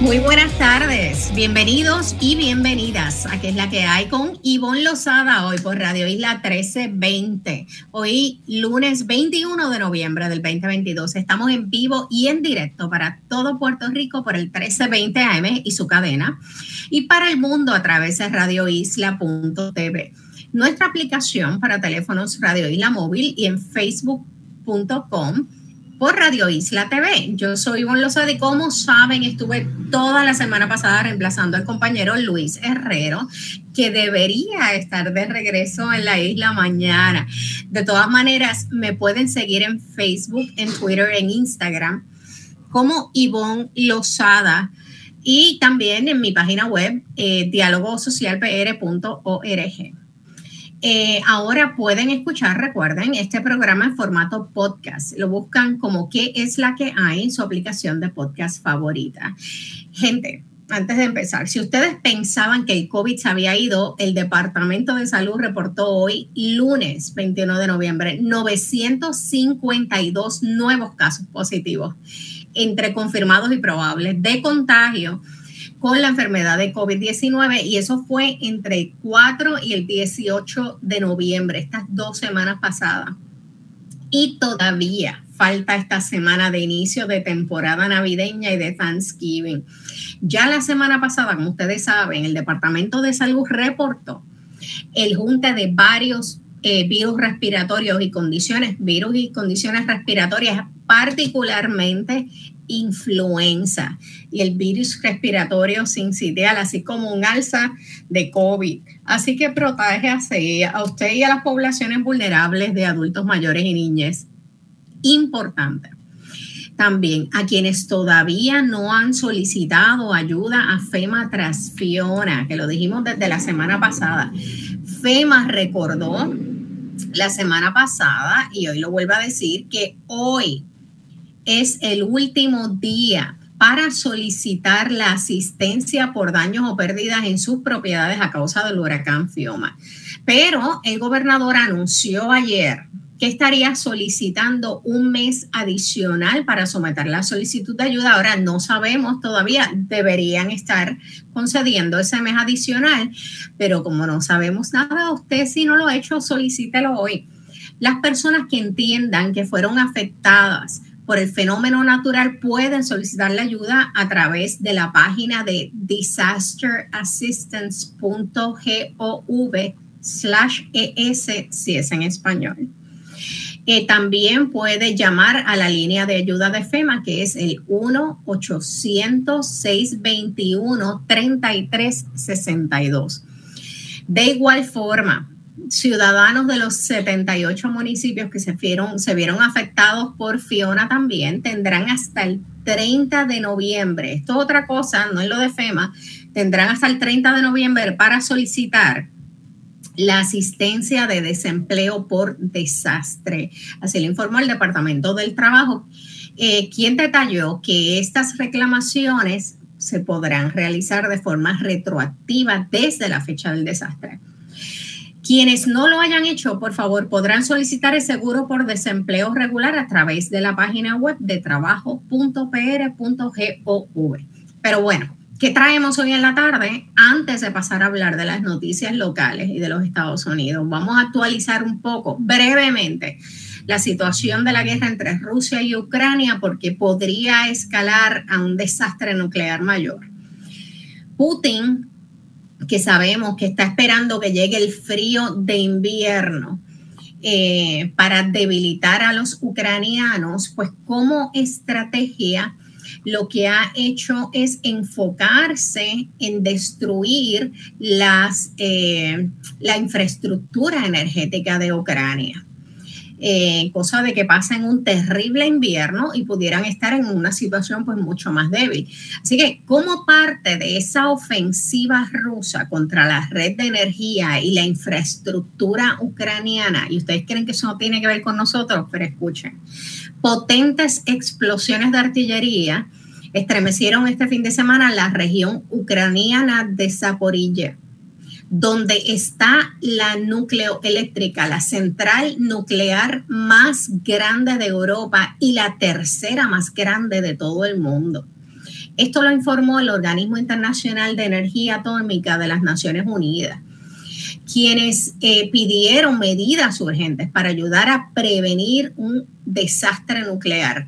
Muy buenas tardes, bienvenidos y bienvenidas. A es la que hay con Ivonne Lozada hoy por Radio Isla 1320. Hoy lunes 21 de noviembre del 2022 estamos en vivo y en directo para todo Puerto Rico por el 1320 AM y su cadena. Y para el mundo a través de radioisla.tv. Nuestra aplicación para teléfonos Radio Isla Móvil y en facebook.com por Radio Isla TV. Yo soy Ivonne Lozada y como saben, estuve toda la semana pasada reemplazando al compañero Luis Herrero, que debería estar de regreso en la isla mañana. De todas maneras, me pueden seguir en Facebook, en Twitter, en Instagram como Ivonne Lozada y también en mi página web eh, dialogosocialpr.org. Eh, ahora pueden escuchar, recuerden, este programa en formato podcast. Lo buscan como qué es la que hay en su aplicación de podcast favorita. Gente, antes de empezar, si ustedes pensaban que el COVID se había ido, el Departamento de Salud reportó hoy, lunes 21 de noviembre, 952 nuevos casos positivos entre confirmados y probables de contagio con la enfermedad de COVID-19 y eso fue entre el 4 y el 18 de noviembre, estas dos semanas pasadas. Y todavía falta esta semana de inicio de temporada navideña y de Thanksgiving. Ya la semana pasada, como ustedes saben, el Departamento de Salud reportó el junte de varios eh, virus respiratorios y condiciones, virus y condiciones respiratorias, particularmente influenza y el virus respiratorio sincitial, así como un alza de COVID. Así que protege a usted y a las poblaciones vulnerables de adultos mayores y niñas. Importante. También a quienes todavía no han solicitado ayuda a FEMA Transfiona, que lo dijimos desde la semana pasada. FEMA recordó la semana pasada y hoy lo vuelvo a decir que hoy es el último día para solicitar la asistencia por daños o pérdidas en sus propiedades a causa del huracán Fioma. Pero el gobernador anunció ayer que estaría solicitando un mes adicional para someter la solicitud de ayuda. Ahora no sabemos todavía, deberían estar concediendo ese mes adicional, pero como no sabemos nada, usted si no lo ha hecho, solicítelo hoy. Las personas que entiendan que fueron afectadas por el fenómeno natural pueden solicitar la ayuda a través de la página de disasterassistance.gov slash es si es en español. Eh, también puede llamar a la línea de ayuda de FEMA, que es el 1-800-621-3362. De igual forma, ciudadanos de los 78 municipios que se vieron, afectados por Fiona también tendrán hasta el 30 de noviembre. Esto es otra cosa, no es lo de FEMA. Tendrán hasta el 30 de noviembre para solicitar la asistencia de desempleo por desastre. Así lo informó el Departamento del Trabajo, eh, quien detalló que estas reclamaciones se podrán realizar de forma retroactiva desde la fecha del desastre. Quienes no lo hayan hecho, por favor, podrán solicitar el seguro por desempleo regular a través de la página web de trabajo.pr.gov. Pero bueno, ¿qué traemos hoy en la tarde? Antes de pasar a hablar de las noticias locales y de los Estados Unidos, vamos a actualizar un poco brevemente la situación de la guerra entre Rusia y Ucrania porque podría escalar a un desastre nuclear mayor. Putin que sabemos que está esperando que llegue el frío de invierno eh, para debilitar a los ucranianos, pues como estrategia lo que ha hecho es enfocarse en destruir las, eh, la infraestructura energética de Ucrania. Eh, cosa de que pasen un terrible invierno y pudieran estar en una situación pues mucho más débil. Así que como parte de esa ofensiva rusa contra la red de energía y la infraestructura ucraniana, y ustedes creen que eso no tiene que ver con nosotros, pero escuchen, potentes explosiones de artillería estremecieron este fin de semana la región ucraniana de Zaporilla donde está la nucleoeléctrica, la central nuclear más grande de Europa y la tercera más grande de todo el mundo. Esto lo informó el Organismo Internacional de Energía Atómica de las Naciones Unidas, quienes eh, pidieron medidas urgentes para ayudar a prevenir un desastre nuclear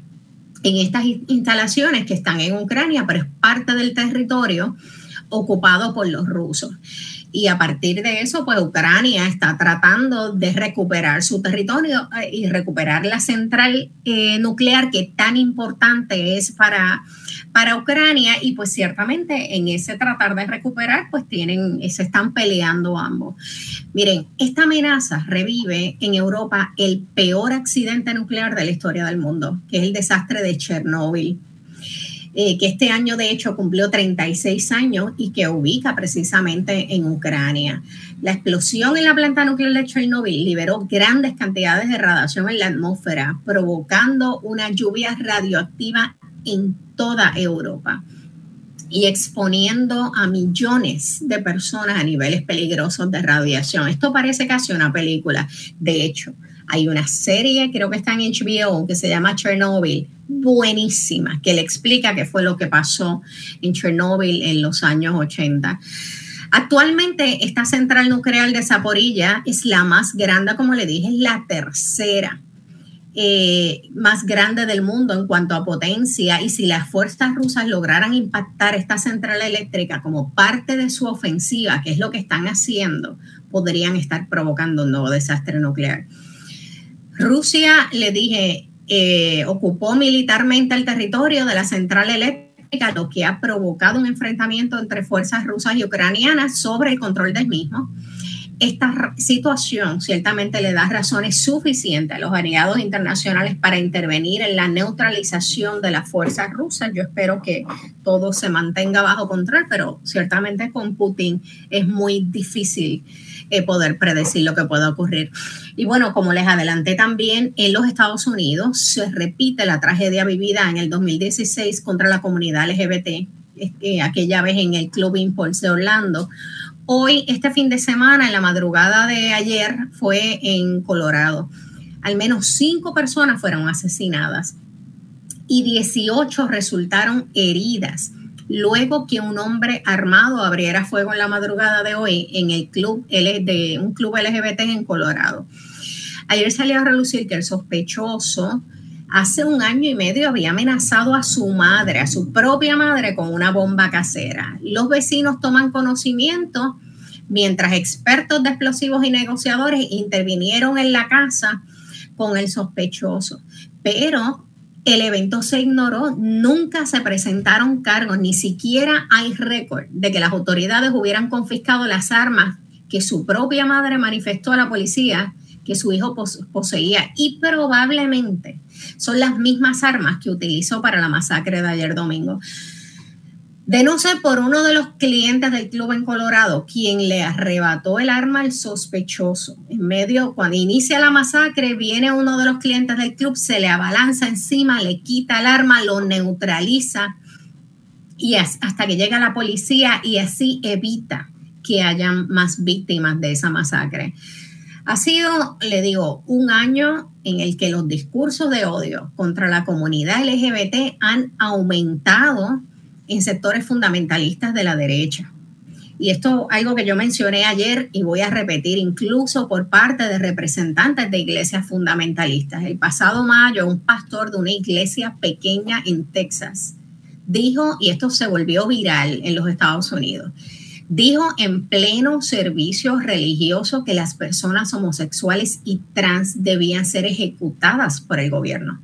en estas instalaciones que están en Ucrania, pero es parte del territorio ocupado por los rusos. Y a partir de eso, pues Ucrania está tratando de recuperar su territorio eh, y recuperar la central eh, nuclear que tan importante es para, para Ucrania. Y pues ciertamente en ese tratar de recuperar, pues tienen, se están peleando ambos. Miren, esta amenaza revive en Europa el peor accidente nuclear de la historia del mundo, que es el desastre de Chernóbil. Eh, que este año de hecho cumplió 36 años y que ubica precisamente en Ucrania. La explosión en la planta nuclear de Chernobyl liberó grandes cantidades de radiación en la atmósfera, provocando una lluvia radioactiva en toda Europa y exponiendo a millones de personas a niveles peligrosos de radiación. Esto parece casi una película. De hecho, hay una serie, creo que está en HBO, que se llama Chernobyl, buenísima, que le explica qué fue lo que pasó en Chernobyl en los años 80. Actualmente, esta central nuclear de Zaporilla es la más grande, como le dije, es la tercera eh, más grande del mundo en cuanto a potencia. Y si las fuerzas rusas lograran impactar esta central eléctrica como parte de su ofensiva, que es lo que están haciendo, podrían estar provocando un nuevo desastre nuclear. Rusia, le dije, eh, ocupó militarmente el territorio de la central eléctrica, lo que ha provocado un enfrentamiento entre fuerzas rusas y ucranianas sobre el control del mismo. Esta situación ciertamente le da razones suficientes a los aliados internacionales para intervenir en la neutralización de las fuerzas rusas. Yo espero que todo se mantenga bajo control, pero ciertamente con Putin es muy difícil eh, poder predecir lo que pueda ocurrir. Y bueno, como les adelanté también, en los Estados Unidos se repite la tragedia vivida en el 2016 contra la comunidad LGBT, este, aquella vez en el Club Impulse Orlando. Hoy, este fin de semana, en la madrugada de ayer, fue en Colorado. Al menos cinco personas fueron asesinadas y 18 resultaron heridas luego que un hombre armado abriera fuego en la madrugada de hoy en el club de un club LGBT en Colorado. Ayer salió a relucir que el sospechoso hace un año y medio había amenazado a su madre, a su propia madre, con una bomba casera. Los vecinos toman conocimiento mientras expertos de explosivos y negociadores intervinieron en la casa con el sospechoso. Pero el evento se ignoró, nunca se presentaron cargos, ni siquiera hay récord de que las autoridades hubieran confiscado las armas que su propia madre manifestó a la policía que su hijo poseía y probablemente son las mismas armas que utilizó para la masacre de ayer domingo. De no ser por uno de los clientes del club en Colorado, quien le arrebató el arma al sospechoso. En medio, cuando inicia la masacre, viene uno de los clientes del club, se le abalanza encima, le quita el arma, lo neutraliza y hasta que llega la policía y así evita que hayan más víctimas de esa masacre. Ha sido, le digo, un año en el que los discursos de odio contra la comunidad LGBT han aumentado en sectores fundamentalistas de la derecha. Y esto algo que yo mencioné ayer y voy a repetir incluso por parte de representantes de iglesias fundamentalistas. El pasado mayo, un pastor de una iglesia pequeña en Texas dijo, y esto se volvió viral en los Estados Unidos, dijo en pleno servicio religioso que las personas homosexuales y trans debían ser ejecutadas por el gobierno.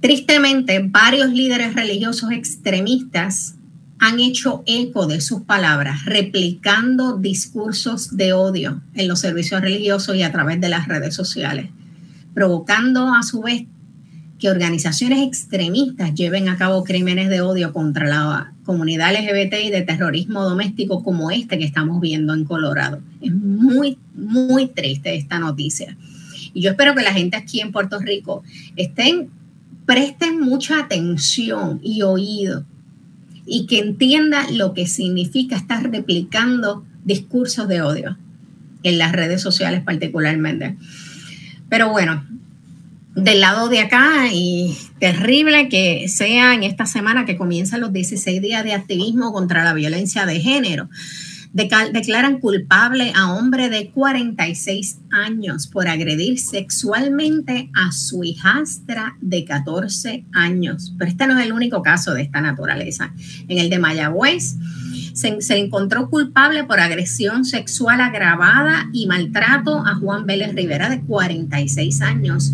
Tristemente, varios líderes religiosos extremistas han hecho eco de sus palabras, replicando discursos de odio en los servicios religiosos y a través de las redes sociales, provocando a su vez que organizaciones extremistas lleven a cabo crímenes de odio contra la comunidad LGBT y de terrorismo doméstico como este que estamos viendo en Colorado. Es muy, muy triste esta noticia. Y yo espero que la gente aquí en Puerto Rico estén, presten mucha atención y oído y que entienda lo que significa estar replicando discursos de odio en las redes sociales particularmente. Pero bueno, del lado de acá y terrible que sea en esta semana que comienzan los 16 días de activismo contra la violencia de género declaran culpable a hombre de 46 años por agredir sexualmente a su hijastra de 14 años. Pero este no es el único caso de esta naturaleza. En el de Mayagüez se, se encontró culpable por agresión sexual agravada y maltrato a Juan Vélez Rivera de 46 años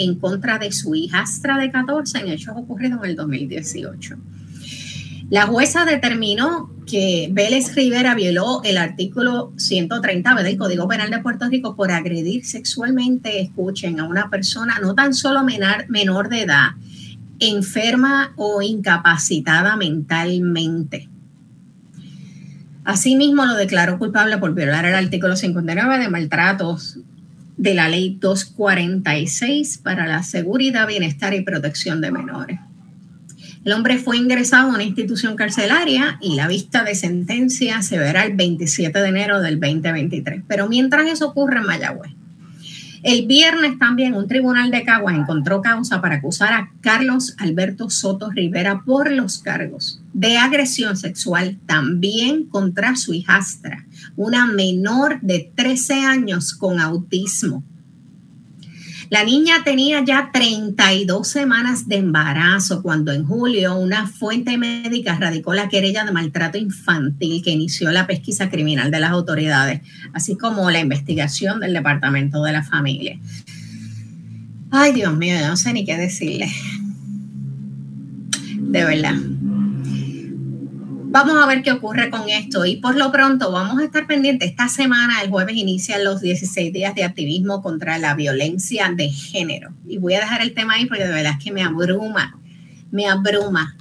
en contra de su hijastra de 14 en hechos ocurridos en el 2018. La jueza determinó que Vélez Rivera violó el artículo 130 del Código Penal de Puerto Rico por agredir sexualmente, escuchen, a una persona no tan solo menor, menor de edad, enferma o incapacitada mentalmente. Asimismo, lo declaró culpable por violar el artículo 59 de maltratos de la ley 246 para la seguridad, bienestar y protección de menores. El hombre fue ingresado a una institución carcelaria y la vista de sentencia se verá el 27 de enero del 2023. Pero mientras eso ocurre en Mayagüez, el viernes también un tribunal de Caguas encontró causa para acusar a Carlos Alberto Soto Rivera por los cargos de agresión sexual también contra su hijastra, una menor de 13 años con autismo la niña tenía ya 32 semanas de embarazo cuando en julio una fuente médica radicó la querella de maltrato infantil que inició la pesquisa criminal de las autoridades, así como la investigación del Departamento de la Familia. Ay, Dios mío, no sé ni qué decirle. De verdad. Vamos a ver qué ocurre con esto y por lo pronto vamos a estar pendientes. Esta semana, el jueves, inician los 16 días de activismo contra la violencia de género. Y voy a dejar el tema ahí porque de verdad es que me abruma, me abruma.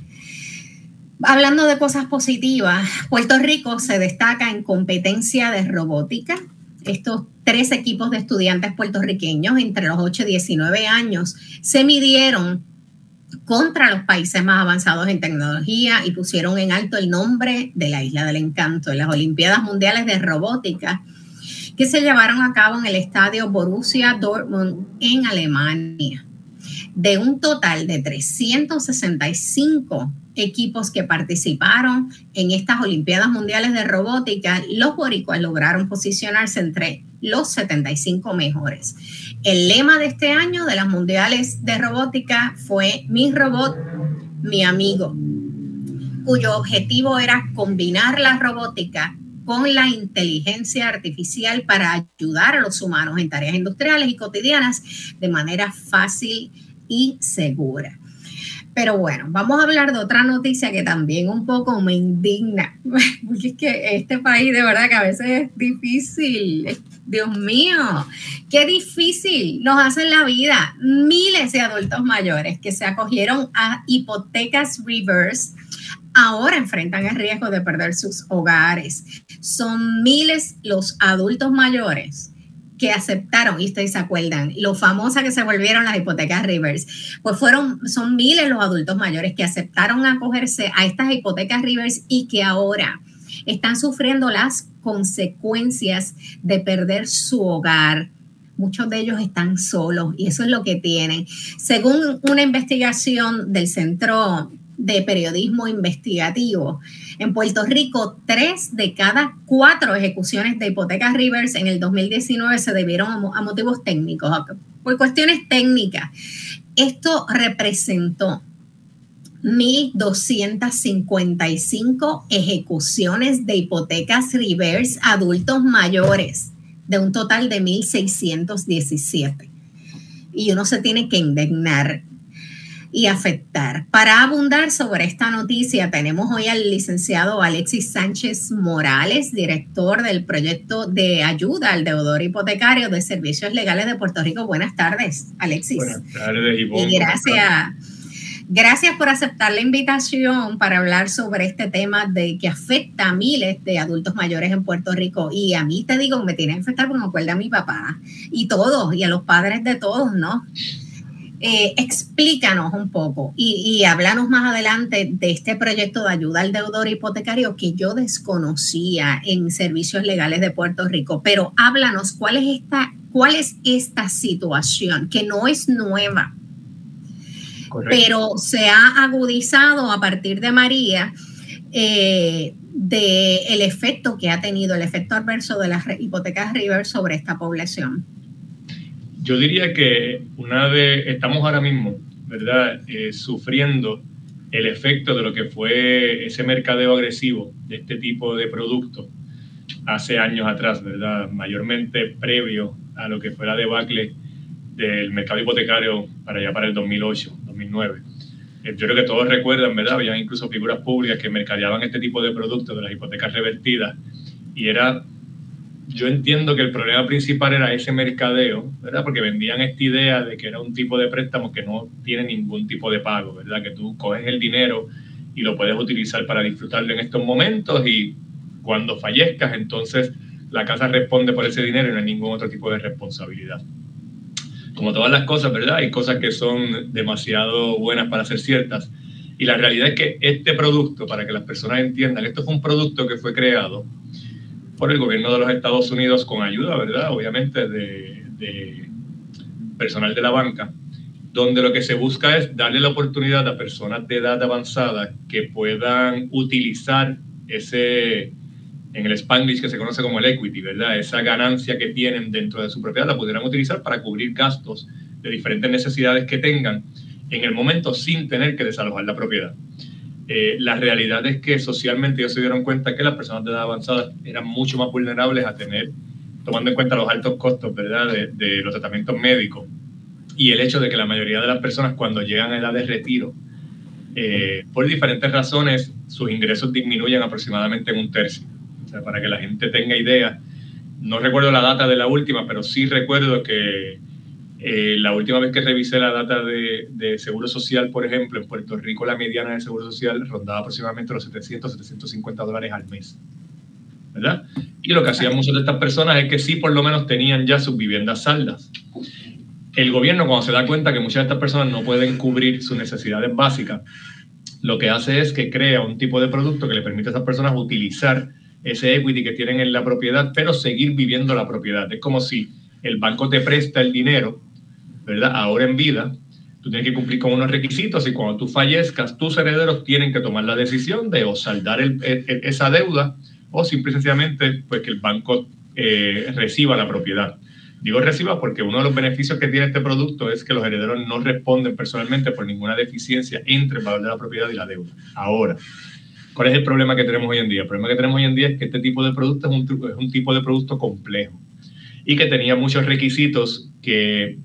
Hablando de cosas positivas, Puerto Rico se destaca en competencia de robótica. Estos tres equipos de estudiantes puertorriqueños entre los 8 y 19 años se midieron contra los países más avanzados en tecnología y pusieron en alto el nombre de la Isla del Encanto en las Olimpiadas Mundiales de Robótica que se llevaron a cabo en el estadio Borussia Dortmund en Alemania. De un total de 365 equipos que participaron en estas Olimpiadas Mundiales de Robótica, los boricuas lograron posicionarse entre los 75 mejores. El lema de este año de las Mundiales de Robótica fue Mi robot, mi amigo, cuyo objetivo era combinar la robótica con la inteligencia artificial para ayudar a los humanos en tareas industriales y cotidianas de manera fácil y segura. Pero bueno, vamos a hablar de otra noticia que también un poco me indigna, porque es que este país de verdad que a veces es difícil. Dios mío, qué difícil nos hace la vida. Miles de adultos mayores que se acogieron a hipotecas reverse ahora enfrentan el riesgo de perder sus hogares. Son miles los adultos mayores que aceptaron, y ustedes se acuerdan, lo famosa que se volvieron las hipotecas Rivers, pues fueron, son miles los adultos mayores que aceptaron acogerse a estas hipotecas Rivers y que ahora están sufriendo las consecuencias de perder su hogar. Muchos de ellos están solos y eso es lo que tienen. Según una investigación del Centro de Periodismo Investigativo, en Puerto Rico, tres de cada cuatro ejecuciones de hipotecas Rivers en el 2019 se debieron a, motivos técnicos, por cuestiones técnicas. Esto representó 1.255 ejecuciones de hipotecas reverse adultos mayores, de un total de 1.617. Y uno se tiene que indignar y afectar. Para abundar sobre esta noticia, tenemos hoy al licenciado Alexis Sánchez Morales, director del proyecto de ayuda al deudor hipotecario de Servicios Legales de Puerto Rico. Buenas tardes, Alexis. Buenas tardes, Y gracias. Gracias por aceptar la invitación para hablar sobre este tema de que afecta a miles de adultos mayores en Puerto Rico. Y a mí te digo, me tiene que afectar porque me acuerda a mi papá y todos, y a los padres de todos, ¿no? Eh, explícanos un poco y, y háblanos más adelante de este proyecto de ayuda al deudor hipotecario que yo desconocía en servicios legales de Puerto Rico, pero háblanos cuál es esta, cuál es esta situación que no es nueva, pero se ha agudizado a partir de María eh, de el efecto que ha tenido, el efecto adverso de las hipotecas River sobre esta población. Yo diría que una de, estamos ahora mismo, ¿verdad?, eh, sufriendo el efecto de lo que fue ese mercadeo agresivo de este tipo de productos hace años atrás, ¿verdad? Mayormente previo a lo que fue la debacle del mercado hipotecario para allá para el 2008, 2009. Eh, yo creo que todos recuerdan, ¿verdad? Había incluso figuras públicas que mercadeaban este tipo de productos de las hipotecas revertidas y era yo entiendo que el problema principal era ese mercadeo, ¿verdad? Porque vendían esta idea de que era un tipo de préstamo que no tiene ningún tipo de pago, ¿verdad? Que tú coges el dinero y lo puedes utilizar para disfrutarlo en estos momentos y cuando fallezcas, entonces la casa responde por ese dinero y no hay ningún otro tipo de responsabilidad. Como todas las cosas, ¿verdad? Hay cosas que son demasiado buenas para ser ciertas. Y la realidad es que este producto, para que las personas entiendan, esto fue un producto que fue creado por el gobierno de los Estados Unidos con ayuda, ¿verdad? Obviamente de, personal de la banca, donde lo que se busca es darle la oportunidad a personas de edad avanzada que puedan utilizar ese, en el Spanglish que se conoce como el equity, ¿verdad? Esa ganancia que tienen dentro de su propiedad la pudieran utilizar para cubrir gastos de diferentes necesidades que tengan en el momento sin tener que desalojar la propiedad. Eh, la realidad es que socialmente ellos se dieron cuenta que las personas de edad avanzada eran mucho más vulnerables a tener, tomando en cuenta los altos costos ¿verdad? De, los tratamientos médicos y el hecho de que la mayoría de las personas cuando llegan a edad de retiro, eh, por diferentes razones, sus ingresos disminuyen aproximadamente en un tercio. O sea, para que la gente tenga idea, no recuerdo la data de la última, pero sí recuerdo que eh, la última vez que revisé la data de, Seguro Social, por ejemplo, en Puerto Rico la mediana de Seguro Social rondaba aproximadamente los 700, 750 dólares al mes. ¿Verdad? Y lo que hacían muchas de estas personas es que sí, por lo menos tenían ya sus viviendas saldas. El gobierno, cuando se da cuenta que muchas de estas personas no pueden cubrir sus necesidades básicas, lo que hace es que crea un tipo de producto que le permite a esas personas utilizar ese equity que tienen en la propiedad, pero seguir viviendo la propiedad. Es como si el banco te presta el dinero ¿verdad? Ahora en vida, tú tienes que cumplir con unos requisitos y cuando tú fallezcas, tus herederos tienen que tomar la decisión de o saldar esa deuda o simple y sencillamente pues, que el banco eh, reciba la propiedad. Digo reciba porque uno de los beneficios que tiene este producto es que los herederos no responden personalmente por ninguna deficiencia entre el valor de la propiedad y la deuda. Ahora, ¿cuál es el problema que tenemos hoy en día? El problema que tenemos hoy en día es que este tipo de producto es un, es un tipo de producto complejo y que tenía muchos requisitos que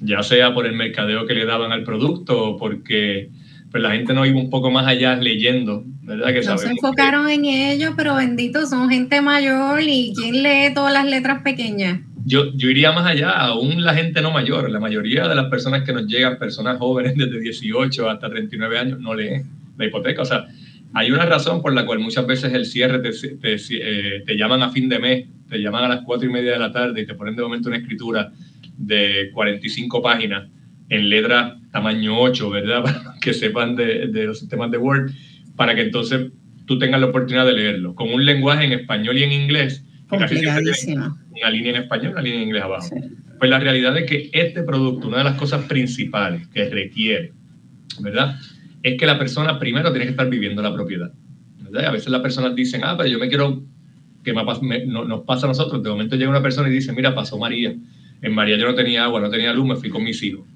ya sea por el mercadeo que le daban al producto o porque pues, la gente no iba un poco más allá leyendo, ¿verdad? Que no se enfocaron en ello, pero bendito, son gente mayor y ¿quién lee todas las letras pequeñas? Yo, yo iría más allá, aún la gente no mayor, la mayoría de las personas que nos llegan, personas jóvenes desde 18 hasta 39 años, no leen la hipoteca. O sea, hay una razón por la cual muchas veces el cierre te, te, eh, te llaman a fin de mes, te llaman a las 4 y media de la tarde y te ponen de momento una escritura de 45 páginas en letra tamaño 8, ¿verdad? Para que sepan de, los sistemas de Word, para que entonces tú tengas la oportunidad de leerlo. Con un lenguaje en español y en inglés, Complicadísimo. una línea en español, una línea en inglés abajo. Pues la realidad es que este producto, una de las cosas principales que requiere, ¿verdad? Es que la persona primero tiene que estar viviendo la propiedad. ¿verdad? A veces las personas dicen, ah, pero yo me quiero que me, nos pasa a nosotros. De momento llega una persona y dice, mira, pasó María en María yo no tenía agua, no tenía luz, me fui con mis hijos.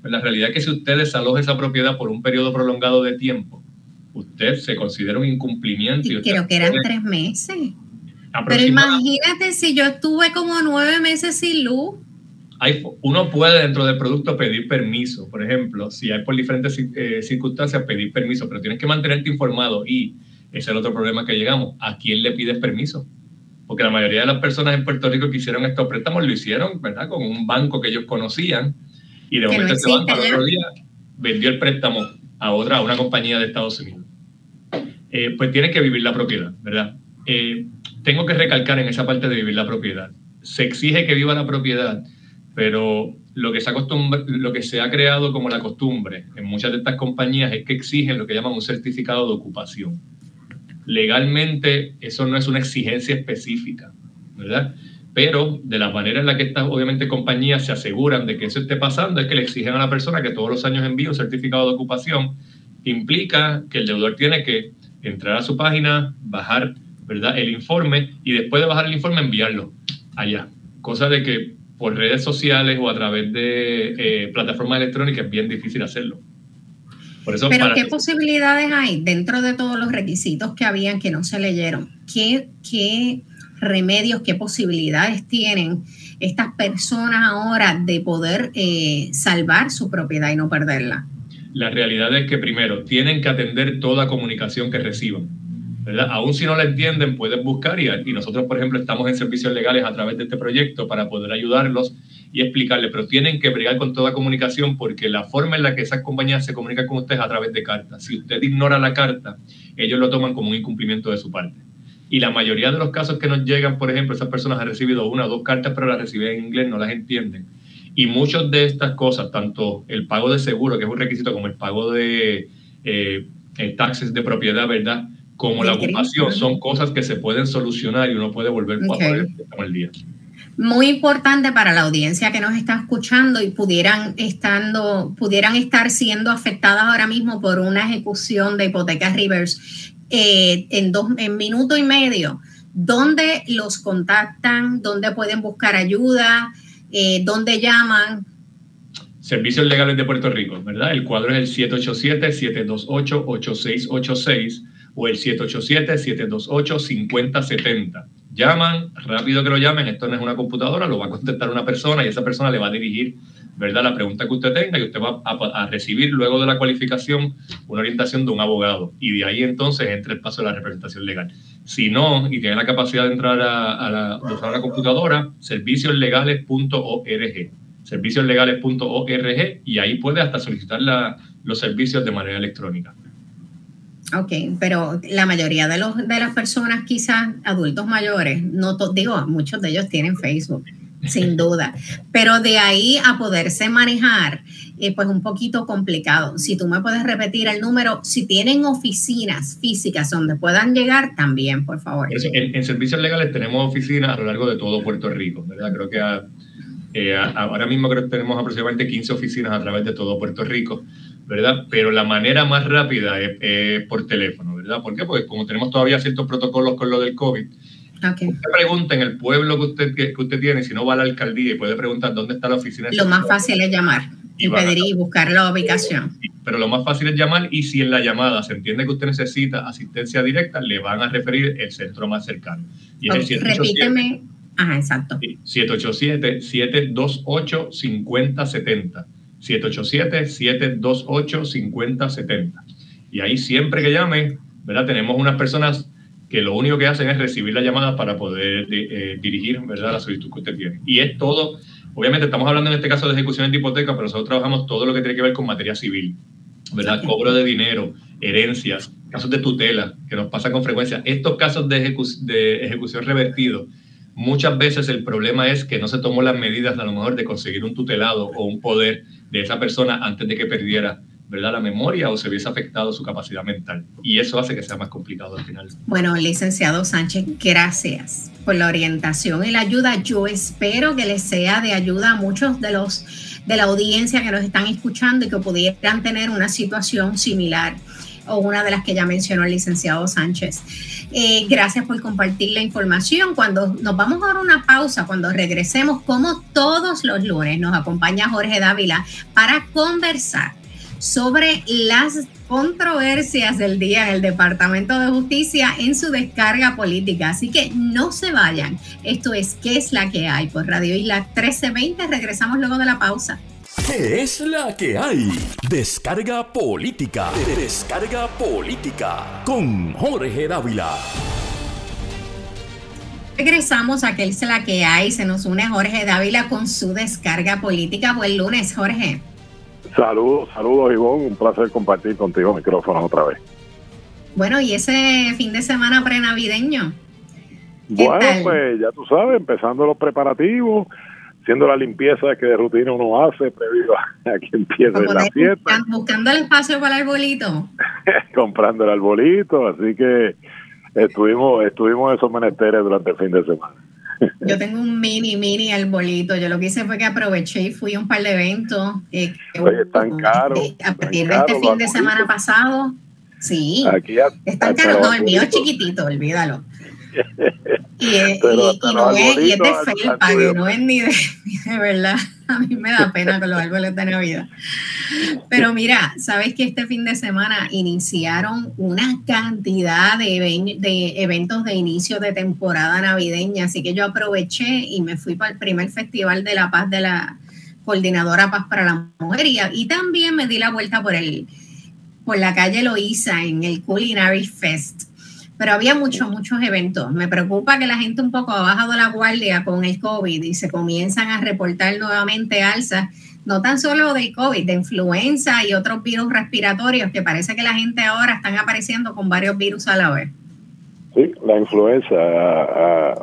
Pues la realidad es que si usted desaloja esa propiedad por un periodo prolongado de tiempo, usted se considera un incumplimiento. Y, creo que eran tres meses. Pero imagínate si yo estuve como nueve meses sin luz. hay, uno puede dentro del producto pedir permiso, por ejemplo, si hay por diferentes eh, circunstancias pedir permiso, pero tienes que mantenerte informado y ese es el otro problema que llegamos, ¿a quién le pides permiso? Porque la mayoría de las personas en Puerto Rico que hicieron estos préstamos lo hicieron, ¿verdad? Con un banco que ellos conocían y de momento ese banco al otro día vendió el préstamo a otra, a una compañía de Estados Unidos. Eh, pues tiene que vivir la propiedad, ¿verdad? Eh, tengo que recalcar en esa parte de vivir la propiedad. Se exige que viva la propiedad, pero lo que, se lo que se ha creado como la costumbre en muchas de estas compañías es que exigen lo que llaman un certificado de ocupación. Legalmente eso no es una exigencia específica, ¿verdad? Pero de la manera en la que estas, obviamente, compañías se aseguran de que eso esté pasando es que le exigen a la persona que todos los años envíe un certificado de ocupación, implica que el deudor tiene que entrar a su página, bajar ¿verdad? el informe y después de bajar el informe enviarlo allá. Cosa de que por redes sociales o a través de eh, plataformas electrónicas es bien difícil hacerlo. Por eso, Pero ¿qué posibilidades hay dentro de todos los requisitos que habían que no se leyeron? ¿Qué, qué remedios, qué posibilidades tienen estas personas ahora de poder eh, salvar su propiedad y no perderla? La realidad es que primero tienen que atender toda comunicación que reciban. ¿verdad? Aún si no la entienden, pueden buscar y, y nosotros, por ejemplo, estamos en servicios legales a través de este proyecto para poder ayudarlos y explicarles, pero tienen que bregar con toda comunicación porque la forma en la que esas compañías se comunican con ustedes es a través de cartas. Si usted ignora la carta, ellos lo toman como un incumplimiento de su parte. Y la mayoría de los casos que nos llegan, por ejemplo, esas personas han recibido una o dos cartas, pero las reciben en inglés, no las entienden. Y muchas de estas cosas, tanto el pago de seguro, que es un requisito, como el pago de eh, taxes de propiedad, ¿verdad? Como la ocupación, son cosas que se pueden solucionar y uno puede volver a el día. Muy importante para la audiencia que nos está escuchando y pudieran, estando, pudieran estar siendo afectadas ahora mismo por una ejecución de hipotecas Rivers eh, en, dos, en minuto y medio, ¿dónde los contactan? ¿Dónde pueden buscar ayuda? Eh, ¿Dónde llaman? Servicios Legales de Puerto Rico, ¿verdad? El cuadro es el 787-728-8686 o el 787-728-5070. Llaman, rápido que lo llamen, esto no es una computadora, lo va a contestar una persona y esa persona le va a dirigir ¿verdad? La pregunta que usted tenga y usted va a, recibir luego de la cualificación una orientación de un abogado y de ahí entonces entra el paso de la representación legal. Si no, y tiene la capacidad de entrar a, la, usar la computadora, servicioslegales.org, servicioslegales.org y ahí puede hasta solicitar los servicios de manera electrónica. Ok, pero la mayoría de, los, de las personas, quizás adultos mayores, no digo, muchos de ellos tienen Facebook sin duda. Pero de ahí a poderse manejar, eh, pues un poquito complicado. Si tú me puedes repetir el número, si tienen oficinas físicas donde puedan llegar, también, por favor. En, servicios legales tenemos oficinas a lo largo de todo Puerto Rico, ¿verdad? Creo que eh, ahora mismo creo que tenemos aproximadamente 15 oficinas a través de todo Puerto Rico, ¿verdad? Pero la manera más rápida es, por teléfono, ¿verdad? ¿Por qué? Porque como tenemos todavía ciertos protocolos con lo del COVID, Okay. Usted pregunta en el pueblo que usted, que usted tiene, si no va a la alcaldía y puede preguntar dónde está la oficina. Lo más fácil es llamar y, pedir y buscar la ubicación. Pero lo más fácil es llamar y si en la llamada se entiende que usted necesita asistencia directa, le van a referir el centro más cercano. Y es el Repíteme. Ajá, exacto. 787-728-5070. 787-728-5070. Y ahí siempre que llame, ¿verdad? Tenemos unas personas que lo único que hacen es recibir la llamada para poder eh, dirigir ¿verdad? la solicitud que usted tiene. Y es todo, obviamente estamos hablando en este caso de ejecuciones de hipoteca, pero nosotros trabajamos todo lo que tiene que ver con materia civil, ¿verdad? Cobro de dinero, herencias, casos de tutela, que nos pasa con frecuencia. Estos casos de, de ejecución revertido, muchas veces el problema es que no se tomó las medidas a lo mejor de conseguir un tutelado o un poder de esa persona antes de que perdiera ¿verdad? la memoria o se hubiese afectado su capacidad mental. Y eso hace que sea más complicado al final. Bueno, licenciado Sánchez, gracias por la orientación y la ayuda. Yo espero que les sea de ayuda a muchos de los de la audiencia que nos están escuchando y que pudieran tener una situación similar o una de las que ya mencionó el licenciado Sánchez. Eh, gracias por compartir la información. Cuando nos vamos a dar una pausa, cuando regresemos, como todos los lunes, nos acompaña Jorge Dávila para conversar sobre las controversias del día en el Departamento de Justicia en su descarga política. Así que no se vayan. Esto es ¿Qué es la que hay? por Radio Isla 1320. Regresamos luego de la pausa. ¿Qué es la que hay? Descarga política. Descarga política con Jorge Dávila. Regresamos a ¿Qué es la que hay? Se nos une Jorge Dávila con su descarga política. Buen lunes, Jorge. Saludos, saludos Ivonne, un placer compartir contigo micrófono otra vez. Bueno, ¿y ese fin de semana prenavideño? Bueno, pues ya tú sabes, empezando los preparativos, haciendo la limpieza que de rutina uno hace previo a que empiece la fiesta. Buscando el espacio para el arbolito. Comprando el arbolito, así que estuvimos, estuvimos esos menesteres durante el fin de semana. Yo tengo un mini, mini arbolito. Yo lo que hice fue que aproveché y fui a un par de eventos. Eh, Oye, están caros. a partir de este fin de semana pasado, sí. Aquí están caros. No, el mío es chiquitito, olvídalo. Y, y, no es, y es de felpa, que no es ni de, ni de verdad. A mí me da pena con los árboles de Navidad. Pero mira, sabes que este fin de semana iniciaron una cantidad de, de eventos de inicio de temporada navideña, así que yo aproveché y me fui para el primer festival de la paz de la coordinadora Paz para la Mujer y, también me di la vuelta por el por la calle Loíza en el Culinary Fest pero había muchos, muchos eventos. Me preocupa que la gente un poco ha bajado la guardia con el COVID y se comienzan a reportar nuevamente alzas, no tan solo del COVID, de influenza y otros virus respiratorios, que parece que la gente ahora están apareciendo con varios virus a la vez. Sí, la influenza,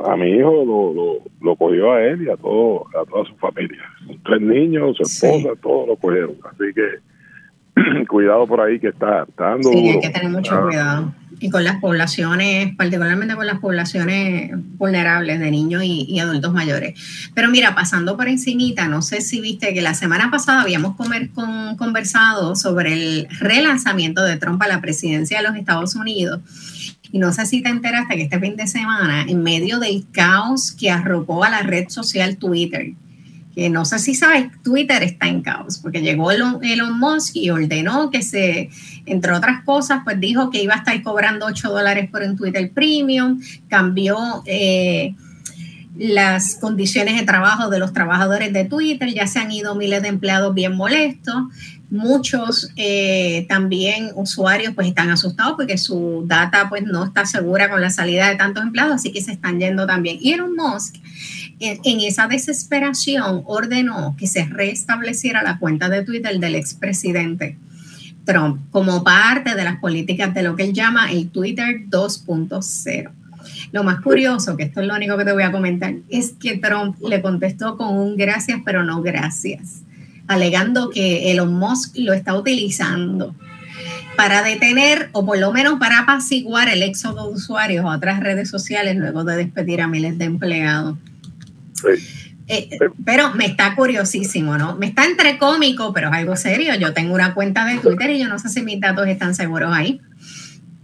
a, mi hijo lo, lo, cogió a él y a, todo, a toda su familia. Tres niños, su esposa, todos lo cogieron. Así que cuidado por ahí que está, está dando. Sí, hay que tener mucho ah. cuidado y con las poblaciones, particularmente con las poblaciones vulnerables de niños y, adultos mayores. Pero mira, pasando por encimita, no sé si viste que la semana pasada habíamos comer con, conversado sobre el relanzamiento de Trump a la presidencia de los Estados Unidos. Y no sé si te enteraste que este fin de semana, en medio del caos que arropó a la red social Twitter, no sé si sabes, Twitter está en caos, porque llegó Elon, Musk y ordenó que se, entre otras cosas, pues dijo que iba a estar cobrando 8 dólares por un Twitter Premium, cambió eh, las condiciones de trabajo de los trabajadores de Twitter, ya se han ido miles de empleados bien molestos, muchos eh, también usuarios pues están asustados porque su data pues no está segura con la salida de tantos empleados, así que se están yendo también. Elon Musk en, esa desesperación ordenó que se restableciera la cuenta de Twitter del expresidente Trump como parte de las políticas de lo que él llama el Twitter 2.0. Lo más curioso, que esto es lo único que te voy a comentar, es que Trump le contestó con un gracias, pero no gracias, alegando que Elon Musk lo está utilizando para detener o por lo menos para apaciguar el éxodo de usuarios a otras redes sociales luego de despedir a miles de empleados. Eh, pero me está curiosísimo, ¿no? Me está entre cómico, pero es algo serio. Yo tengo una cuenta de Twitter y yo no sé si mis datos están seguros ahí.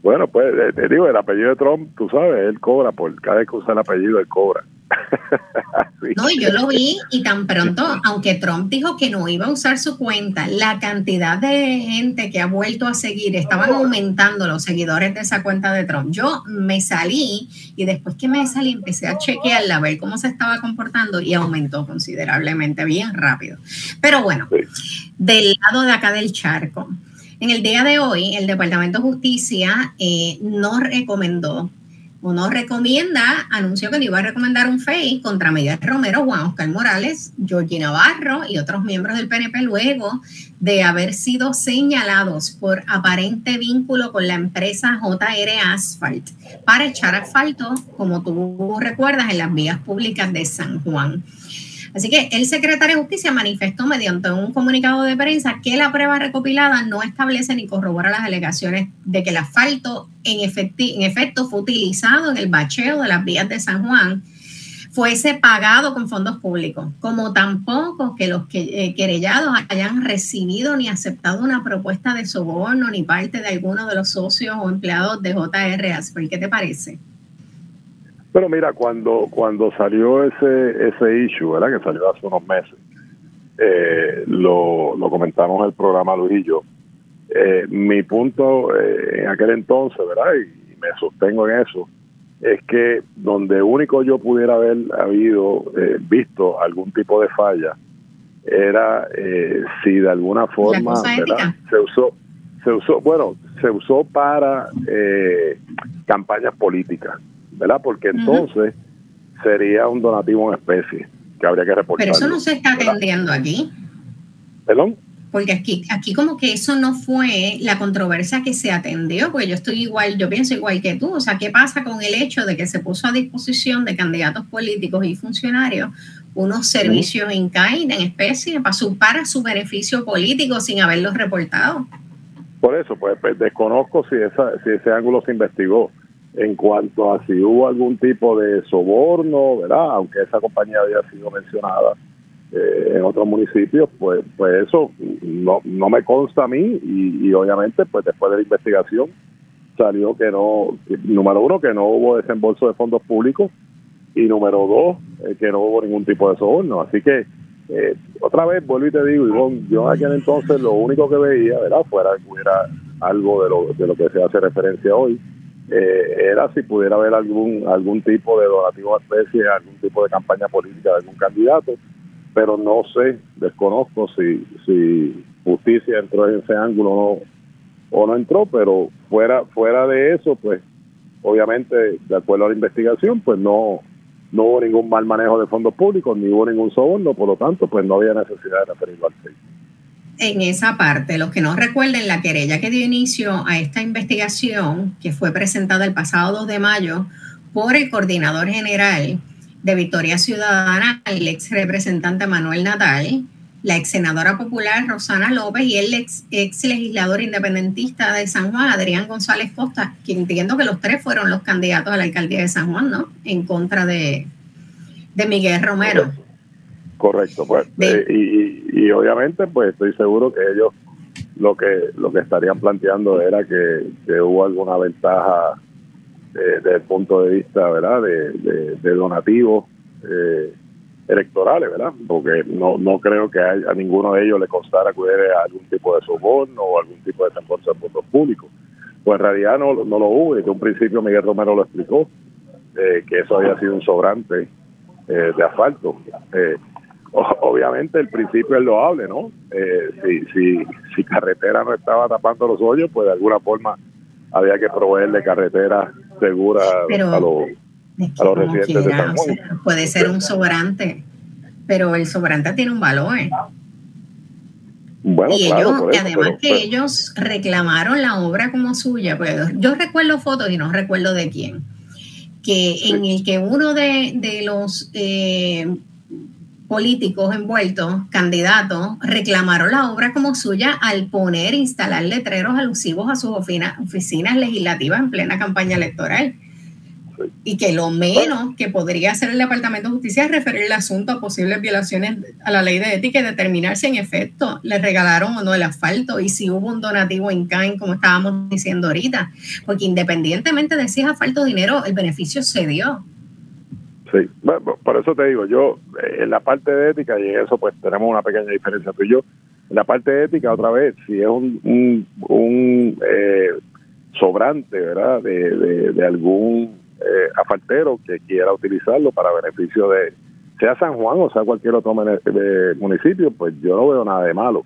Bueno, pues eh, te digo, el apellido de Trump, tú sabes, él cobra por cada vez que usa el apellido, él cobra. no, yo lo vi y tan pronto, aunque Trump dijo que no iba a usar su cuenta, la cantidad de gente que ha vuelto a seguir, estaban aumentando los seguidores de esa cuenta de Trump. Yo me salí y después que me salí empecé a chequearla, a ver cómo se estaba comportando y aumentó considerablemente, bien rápido. Pero bueno, del lado de acá del charco. En el día de hoy, el Departamento de Justicia eh, nos recomendó no recomienda, anunció que no iba a recomendar un FEI contra Miguel Romero, Juan Oscar Morales, Georgie Navarro y otros miembros del PNP luego de haber sido señalados por aparente vínculo con la empresa JR Asphalt para echar asfalto, como tú recuerdas, en las vías públicas de San Juan. Así que el secretario de Justicia manifestó mediante un comunicado de prensa que la prueba recopilada no establece ni corrobora las alegaciones de que el asfalto en, efecto fue utilizado en el bacheo de las vías de San Juan fuese pagado con fondos públicos, como tampoco que los eh, querellados hayan recibido ni aceptado una propuesta de soborno ni parte de alguno de los socios o empleados de JR Asper. ¿Qué te parece? Pero mira, cuando, cuando salió ese, ese issue, ¿verdad? Que salió hace unos meses, eh, lo, lo comentamos en el programa Luis y yo, eh, mi punto eh, en aquel entonces, ¿verdad? Y, me sostengo en eso, es que donde único yo pudiera haber habido eh, visto algún tipo de falla era si de alguna forma se usó se usó bueno se usó para campañas políticas verdad porque entonces sería un donativo en especie que habría que reportar pero eso no se está atendiendo aquí. Perdón porque aquí, aquí como que eso no fue la controversia que se atendió, porque yo estoy igual, yo pienso igual que tú, o sea, ¿qué pasa con el hecho de que se puso a disposición de candidatos políticos y funcionarios unos servicios en kind, en especie, para su, para su beneficio político sin haberlos reportado? Por eso, pues, pues desconozco si, esa, si ese ángulo se investigó en cuanto a si hubo algún tipo de soborno, ¿verdad? Aunque esa compañía había sido mencionada eh, en otros municipios, pues, pues eso no, no me consta a mí y, obviamente pues después de la investigación salió que no, número uno, que no hubo desembolso de fondos públicos y número dos, eh, que no hubo ningún tipo de soborno. Así que eh, otra vez vuelvo y te digo, Ivonne, yo en aquel entonces lo único que veía, ¿verdad? Fuera que hubiera algo de lo, de lo que se hace referencia hoy, era si pudiera haber algún algún tipo de donativo a especie, algún tipo de campaña política de algún candidato pero no sé, desconozco si, si justicia entró en ese ángulo o no, o no entró, pero fuera, fuera de eso, pues obviamente, de acuerdo a la investigación, pues no, no hubo ningún mal manejo de fondos públicos, ni hubo ningún soborno, por lo tanto, pues no había necesidad de referirlo al FEI. En esa parte, los que no recuerden la querella que dio inicio a esta investigación, que fue presentada el pasado 2 de mayo por el coordinador general de Victoria Ciudadana, el ex representante Manuel Natal, la ex senadora popular Rosana López y el ex, ex legislador independentista de San Juan, Adrián González Costa, que entiendo que los tres fueron los candidatos a la alcaldía de San Juan, ¿no? En contra de, Miguel Romero. Correcto, pues. Eh, y, obviamente, pues estoy seguro que ellos lo que lo que estarían planteando era que, que hubo alguna ventaja desde el punto de vista, ¿verdad?, de, donativos eh, electorales, ¿verdad? Porque no, no creo que a, ninguno de ellos le costara que hubiera algún tipo de soborno o algún tipo de desembolso de fondos públicos. Pues en realidad no, no lo hubo, desde un principio Miguel Romero lo explicó, eh, que eso había sido un sobrante eh, de asfalto. obviamente el principio es loable, ¿no? si, si, si carretera no estaba tapando los hoyos, pues de alguna forma había que proveerle carretera segura a, los, residentes de San Juan. puede ser un sobrante, pero el sobrante tiene un valor. Bueno, y ellos, además que ellos reclamaron la obra como suya, pues yo recuerdo fotos y no recuerdo de quién, que en el que uno de, los eh, políticos envueltos, candidatos, reclamaron la obra como suya al poner e instalar letreros alusivos a sus oficinas legislativas en plena campaña electoral. Y que lo menos que podría hacer el Departamento de Justicia es referir el asunto a posibles violaciones a la ley de ética y determinar si en efecto le regalaron o no el asfalto y si hubo un donativo en CAIN, como estábamos diciendo ahorita. Porque independientemente de si es asfalto dinero, el beneficio se dio. Sí, por eso te digo, yo eh, en la parte de ética, y en eso pues tenemos una pequeña diferencia tú y yo, en la parte de ética, otra vez, si es un, un, eh, sobrante, ¿verdad?, de, de, algún eh, que quiera utilizarlo para beneficio de, sea San Juan o sea cualquier otro municipio, pues yo no veo nada de malo.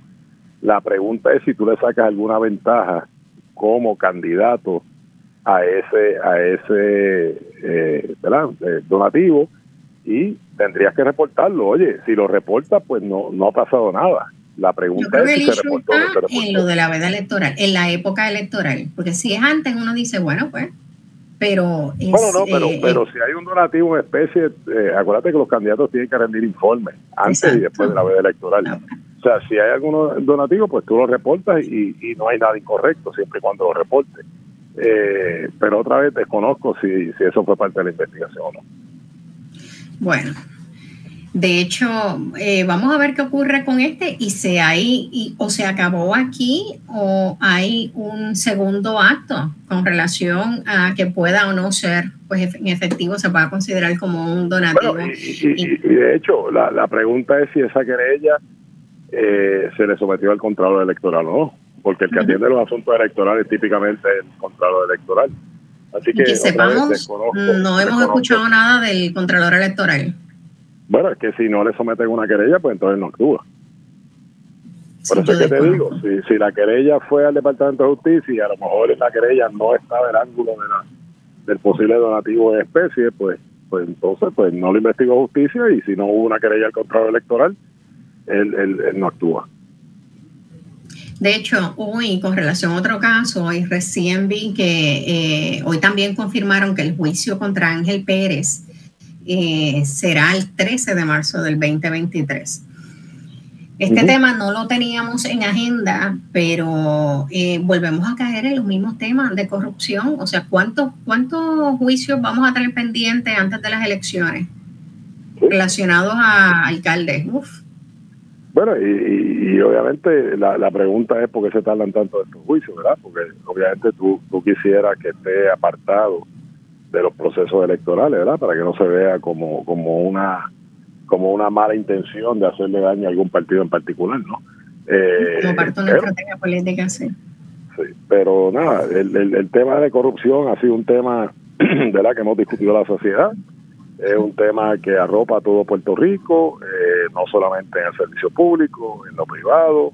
La pregunta es si tú le sacas alguna ventaja como candidato a ese a ese eh, eh, donativo y tendrías que reportarlo. Oye, si lo reportas, pues no, no ha pasado nada. La pregunta es si se reportó, En lo de la veda electoral, en la época electoral, porque si es antes uno dice, bueno, pues, pero... bueno, no, pero, eh, pero si hay un donativo en especie, acuérdate que los candidatos tienen que rendir informes antes y después de la veda electoral. O sea, si hay algún donativo, pues tú lo reportas y, y no hay nada incorrecto siempre y cuando lo reportes. Eh, pero otra vez desconozco si, si eso fue parte de la investigación o no. Bueno, de hecho, eh, vamos a ver qué ocurre con este y si hay, y, o se acabó aquí o hay un segundo acto con relación a que pueda o no ser, pues en efectivo se pueda considerar como un donativo. y, de hecho, la, la, pregunta es si esa querella eh, se le sometió al control electoral o no porque el que atiende los asuntos electorales típicamente es el Contralor Electoral. Así que, sepamos, no hemos escuchado nada del Contralor Electoral. Bueno, es que si no le someten una querella, pues entonces no actúa. Por eso es que te digo, si, si la querella fue al Departamento de Justicia y a lo mejor en la querella no estaba el ángulo de la, del posible donativo de especie, pues pues entonces pues no lo investigó justicia y si no hubo una querella al contrato electoral, él, él, no actúa. De hecho, hoy, con relación a otro caso, hoy recién vi que eh, hoy también confirmaron que el juicio contra Ángel Pérez eh, será el 13 de marzo del 2023. Este tema no lo teníamos en agenda, pero eh, volvemos a caer en los mismos temas de corrupción. O sea, ¿cuántos, cuántos juicios vamos a tener pendientes antes de las elecciones relacionados a alcaldes? Uf. Bueno, y, obviamente la, pregunta es por qué se tardan tanto estos juicios, ¿verdad? Porque obviamente tú, tú quisieras que esté apartado de los procesos electorales, ¿verdad? Para que no se vea como, como una como una mala intención de hacerle daño a algún partido en particular, ¿no? Eh, como parte de una estrategia política, sí. Sí, pero nada, el, el, tema de corrupción ha sido un tema la que hemos discutido la sociedad. Es un tema que arropa a todo Puerto Rico, eh, no solamente en el servicio público, en lo privado.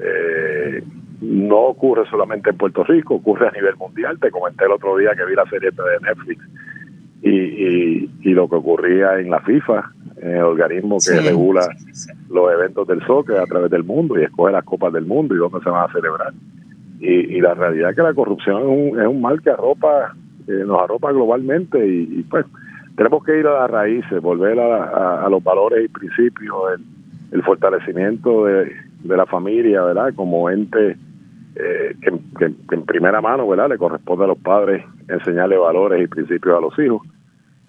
Eh, no ocurre solamente en Puerto Rico, ocurre a nivel mundial. Te comenté el otro día que vi la serie de Netflix y, y, y lo que ocurría en la FIFA, el organismo que regula los eventos del soccer a través del mundo y escoge las copas del mundo y dónde se van a celebrar. Y, la realidad es que la corrupción es un, es un mal que arropa, eh, nos arropa globalmente y, pues tenemos que ir a las raíces, volver a, los valores y principios, el, fortalecimiento de, la familia, ¿verdad? Como ente eh, que, en primera mano, ¿verdad? Le corresponde a los padres enseñarle valores y principios a los hijos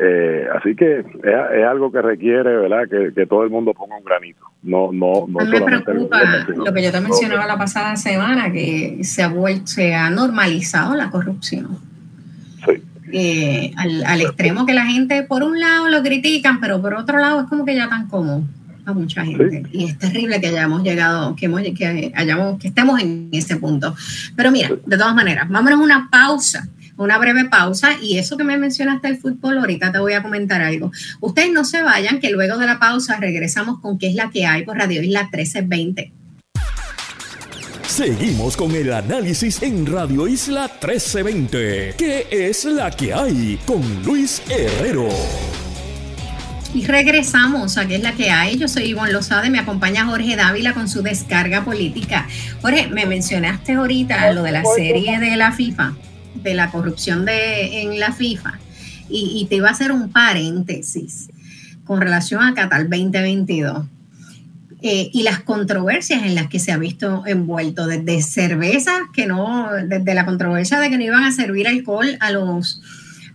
eh, así que es, algo que requiere, ¿verdad? Que, todo el mundo ponga un granito. No, no, no. me preocupa lo que yo te mencionaba la pasada semana, que se ha vuelto, se ha normalizado la corrupción. Sí. Eh, al, extremo que la gente, por un lado, lo critican, pero por otro lado es como que ya tan común a mucha gente. Y es terrible que hayamos llegado, que, hemos, que, hayamos, que estemos en ese punto. Pero mira, de todas maneras, vámonos a una pausa una breve pausa y eso que me mencionaste el fútbol, ahorita te voy a comentar algo. Ustedes no se vayan, que luego de la pausa regresamos con qué es la que hay por Radio Isla 1320. Seguimos con el análisis en Radio Isla 1320. ¿Qué es la que hay? Con Luis Herrero. Y regresamos a qué es la que hay. Yo soy Ivonne Lozada me acompaña Jorge Dávila con su descarga política. Jorge, me mencionaste ahorita lo de la serie de la FIFA de la corrupción de, en la FIFA. Y, te iba a hacer un paréntesis con relación a Qatar 2022. Eh, y las controversias en las que se ha visto envuelto, desde cerveza, que no, desde la controversia de que no iban a servir alcohol a los,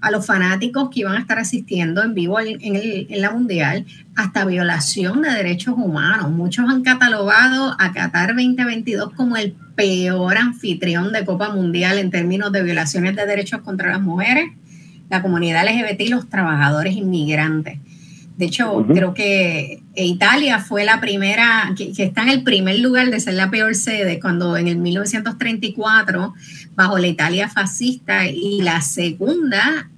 a los fanáticos que iban a estar asistiendo en vivo en, en la Mundial, hasta violación de derechos humanos. Muchos han catalogado a Qatar 2022 como el peor anfitrión de Copa Mundial en términos de violaciones de derechos contra las mujeres, la comunidad LGBT y los trabajadores inmigrantes. De hecho, creo que Italia fue la primera, que, está en el primer lugar de ser la peor sede, cuando en el 1934, bajo la Italia fascista, y la segunda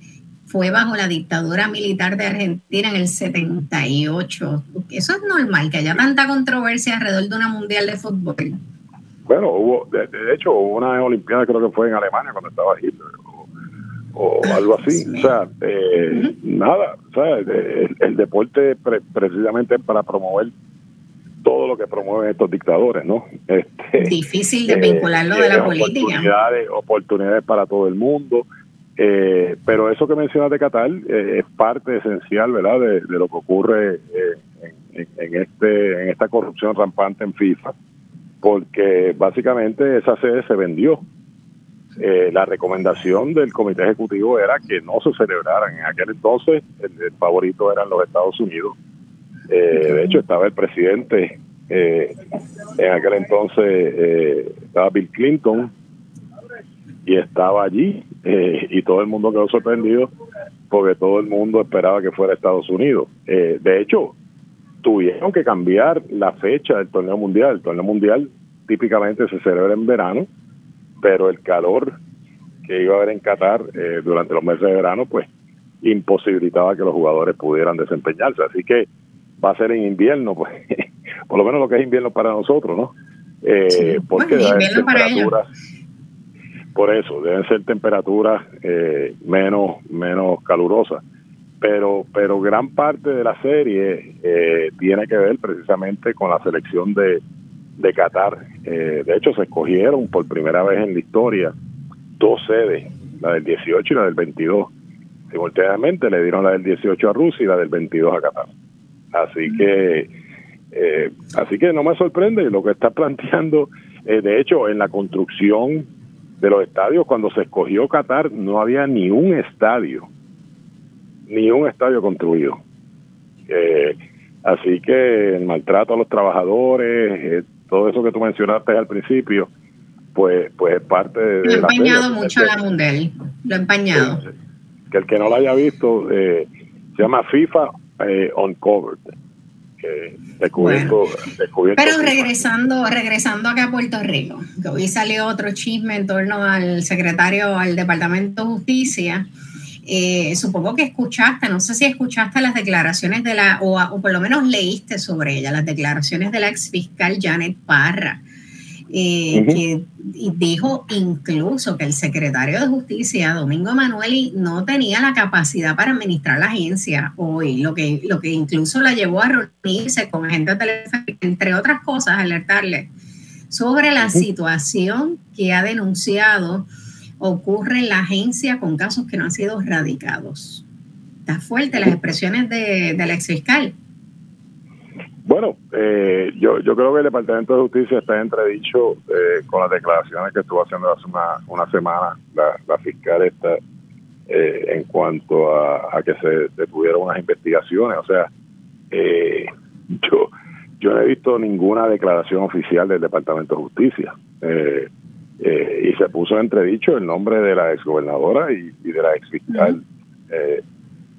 fue bajo la dictadura militar de Argentina en el 78. Eso es normal, que haya tanta controversia alrededor de una mundial de fútbol. Bueno, hubo, de, hecho, hubo una Olimpiada, creo que fue en Alemania cuando estaba Hitler, o, algo así. O sea, eh, nada, o sea, el, deporte precisamente para promover todo lo que promueven estos dictadores, ¿no? Este, Difícil de eh, vincularlo de la política. Oportunidades, para todo el mundo. Eh, pero eso que mencionas de Qatar es parte esencial, ¿verdad?, de, lo que ocurre en, en, este, en esta corrupción rampante en FIFA porque básicamente esa sede se vendió. Eh, la recomendación del comité ejecutivo era que no se celebraran. En aquel entonces el, favorito eran los Estados Unidos. Eh, de hecho estaba el presidente, eh, en aquel entonces estaba Bill Clinton y estaba allí y todo el mundo quedó sorprendido porque todo el mundo esperaba que fuera Estados Unidos. de hecho, tuvieron que cambiar la fecha del torneo mundial. El torneo mundial típicamente se celebra en verano, pero el calor que iba a haber en Qatar eh, durante los meses de verano, pues imposibilitaba que los jugadores pudieran desempeñarse. Así que va a ser en invierno, pues por lo menos lo que es invierno para nosotros, ¿no? Eh, porque deben temperaturas, por eso, deben ser temperaturas eh, menos, menos calurosas. Pero, pero gran parte de la serie eh, tiene que ver precisamente con la selección de, de Qatar. de hecho, se escogieron por primera vez en la historia dos sedes, la del 18 y la del 22. Simultáneamente le dieron la del 18 a Rusia y la del 22 a Qatar. Así que, eh, así que no me sorprende lo que está planteando. Eh, de hecho, en la construcción de los estadios, cuando se escogió Qatar, no había ni un estadio, ni un estadio construido. Eh, así que el maltrato a los trabajadores, todo eso que tú mencionaste al principio, pues, pues es parte de... Lo he empañado mucho la Mundel, lo he empañado. que el que no lo haya visto, se llama FIFA eh, uncovered. descubierto, Pero regresando, regresando acá a Puerto Rico, que hoy salió otro chisme en torno al secretario al Departamento de Justicia. Eh, supongo que escuchaste, no sé si escuchaste las declaraciones de la, o, o por lo menos leíste sobre ella, las declaraciones de la ex fiscal Janet Parra, eh, que dijo incluso que el secretario de Justicia, Domingo Emanueli, no tenía la capacidad para administrar la agencia hoy, lo que, lo que incluso la llevó a reunirse con agentes telefónicos, entre otras cosas, alertarle sobre la situación que ha denunciado ocurre en la agencia con casos que no han sido radicados. Está fuerte las expresiones de, de la exfiscal. Bueno, eh, yo, yo creo que el Departamento de Justicia está entredicho eh, con las declaraciones que estuvo haciendo hace una, una semana la, fiscal esta eh, en cuanto a, que se detuvieron unas investigaciones. O sea, yo, yo no he visto ninguna declaración oficial del Departamento de Justicia. y se puso en entredicho el nombre de la exgobernadora y, y de la exfiscal. fiscal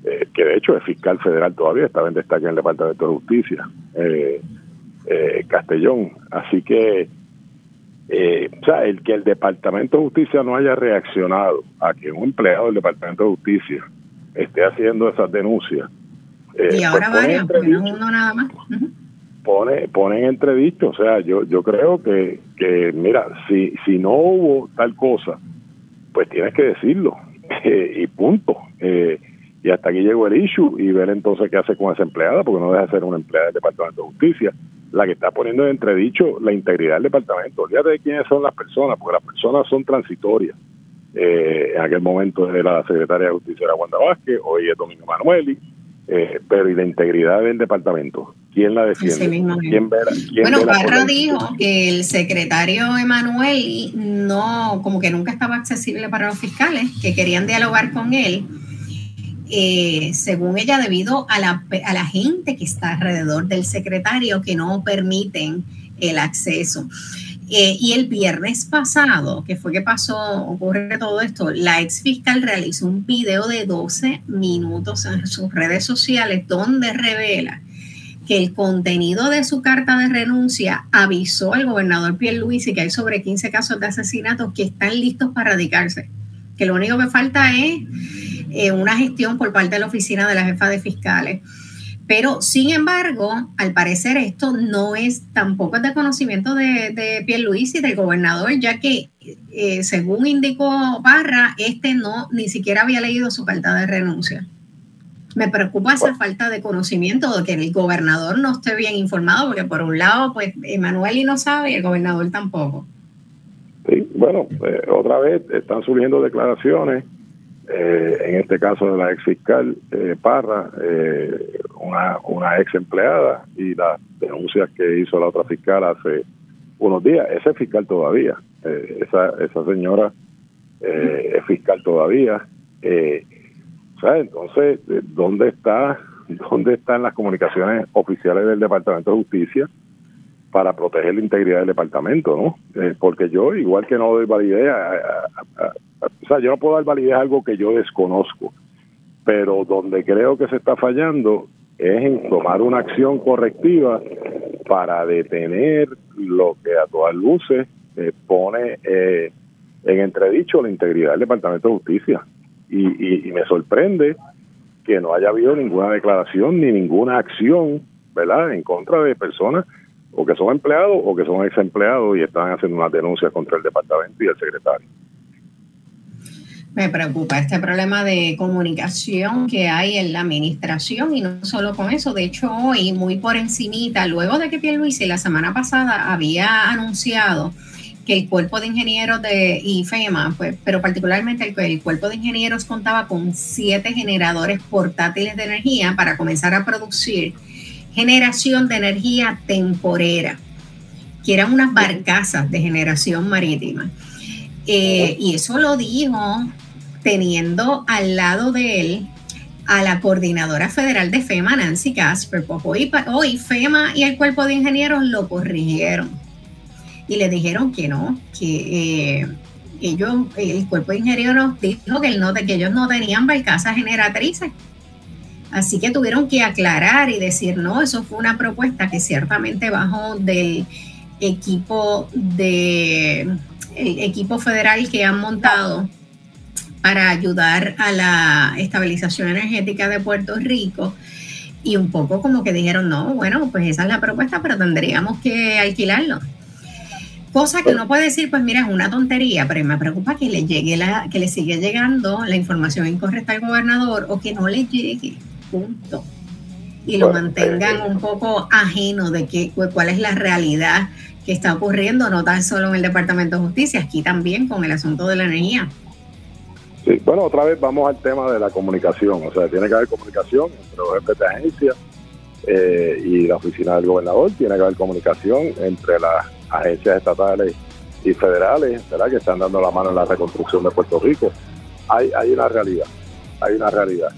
eh, que de hecho es fiscal federal todavía, estaba en destaque en el Departamento de Justicia, eh, eh, Castellón. Así que, o sea, el que el Departamento de Justicia no haya reaccionado a que un empleado del Departamento de Justicia esté haciendo esas denuncias. y ahora pues uno nada más. Pone, pone en entredicho, o sea, yo yo creo que, que mira, si, si no hubo tal cosa, pues tienes que decirlo, y punto. Eh, y hasta aquí llegó el issue y ver entonces qué hace con esa empleada, porque no deja de ser una empleada del Departamento de Justicia, la que está poniendo en entredicho la integridad del departamento. Olvídate de quiénes son las personas, porque las personas son transitorias. Eh, en aquel momento era la secretaria de Justicia era Wanda Vázquez, hoy es Domingo Manueli, eh, pero y la integridad del departamento, ¿quién la defiende? ¿Quién bueno, Barra dijo que el secretario Emanueli no, como que nunca estaba accesible para los fiscales, que querían dialogar con él eh, según ella, debido a la, a la gente que está alrededor del secretario que no permiten el acceso. Eh, y el viernes pasado, que fue que pasó, ocurre todo esto, la ex fiscal realizó un video de 12 minutos en sus redes sociales donde revela que el contenido de su carta de renuncia avisó al gobernador Pierluisi que hay sobre 15 casos de asesinatos que están listos para radicarse, que lo único que falta es eh, una gestión por parte de la oficina de la jefa de fiscales. Pero, sin embargo, al parecer esto no es tampoco de conocimiento de, de y del gobernador, ya que, eh, según indicó Barra, este no ni siquiera había leído su carta de renuncia. Me preocupa esa falta de conocimiento, de que el gobernador no esté bien informado, porque por un lado, pues, Emanuel y no sabe y el gobernador tampoco. Sí, bueno, eh, otra vez están surgiendo declaraciones eh, en este caso de la ex fiscal eh, Parra, eh, una, una ex empleada y las denuncias que hizo la otra fiscal hace unos días. Ese es fiscal todavía, esa, esa señora es fiscal todavía. Entonces, ¿dónde está, dónde están las comunicaciones oficiales del Departamento de Justicia? Para proteger la integridad del departamento, ¿no? porque yo, igual que no doy validez o sea, yo no puedo dar validez a algo que yo desconozco, pero donde creo que se está fallando es en tomar una acción correctiva para detener lo que a todas luces eh, pone eh, en entredicho la integridad del Departamento de Justicia. Y, y, me sorprende que no haya habido ninguna declaración ni ninguna acción, ¿verdad?, en contra de personas o que son empleados o que son ex empleados y están haciendo una denuncia contra el departamento y el secretario. Me preocupa este problema de comunicación que hay en la administración y no solo con eso, de hecho hoy muy por encimita, luego de que Pierluisi la semana pasada había anunciado que el cuerpo de ingenieros de IFEMA, pues, pero particularmente el, el cuerpo de ingenieros contaba con siete generadores portátiles de energía para comenzar a producir generación de energía temporera, que eran unas barcazas de generación marítima. Eh, y eso lo dijo teniendo al lado de él a la coordinadora federal de FEMA, Nancy Casper. Pues hoy, hoy FEMA y el cuerpo de ingenieros lo corrigieron y le dijeron que no, que eh, ellos, el cuerpo de ingenieros dijo que, no, que ellos no tenían barcazas generatrices. Así que tuvieron que aclarar y decir, no, eso fue una propuesta que ciertamente bajó del equipo de equipo federal que han montado para ayudar a la estabilización energética de Puerto Rico. Y un poco como que dijeron, no, bueno, pues esa es la propuesta, pero tendríamos que alquilarlo. Cosa que uno puede decir, pues mira, es una tontería, pero me preocupa que le llegue la, que le siga llegando la información incorrecta al gobernador o que no le llegue, punto. Y lo mantengan un poco ajeno de que, cuál es la realidad que está ocurriendo, no tan solo en el Departamento de Justicia, aquí también con el asunto de la energía. Sí, bueno, otra vez vamos al tema de la comunicación, o sea, tiene que haber comunicación entre los jefes de agencia eh, y la oficina del gobernador, tiene que haber comunicación entre las agencias estatales y federales, ¿verdad? Que están dando la mano en la reconstrucción de Puerto Rico. Hay, hay una realidad, hay una realidad.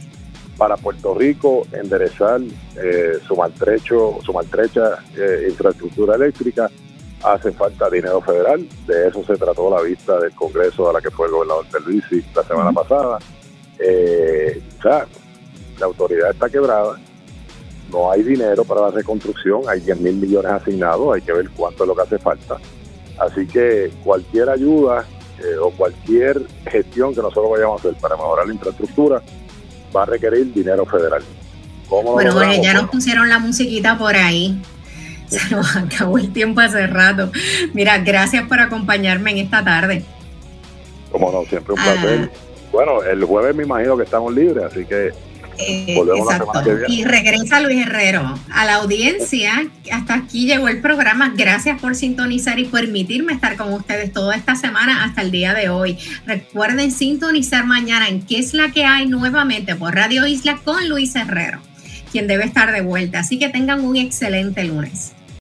Para Puerto Rico enderezar eh, su maltrecho, su maltrecha eh, infraestructura eléctrica, hace falta dinero federal. De eso se trató la vista del Congreso a la que fue el gobernador Luisi la semana pasada. Eh, o sea, la autoridad está quebrada, no hay dinero para la reconstrucción, hay 10 mil millones asignados, hay que ver cuánto es lo que hace falta. Así que cualquier ayuda eh, o cualquier gestión que nosotros vayamos a hacer para mejorar la infraestructura va a requerir dinero federal. bueno, ya nos pusieron la musiquita por ahí. Se nos acabó el tiempo hace rato. Mira, gracias por acompañarme en esta tarde. Como no, siempre un placer. Ah. Bueno, el jueves me imagino que estamos libres, así que eh, exacto. Y regresa Luis Herrero a la audiencia. Hasta aquí llegó el programa. Gracias por sintonizar y permitirme estar con ustedes toda esta semana hasta el día de hoy. Recuerden sintonizar mañana en qué es la que hay nuevamente por Radio Isla con Luis Herrero, quien debe estar de vuelta. Así que tengan un excelente lunes.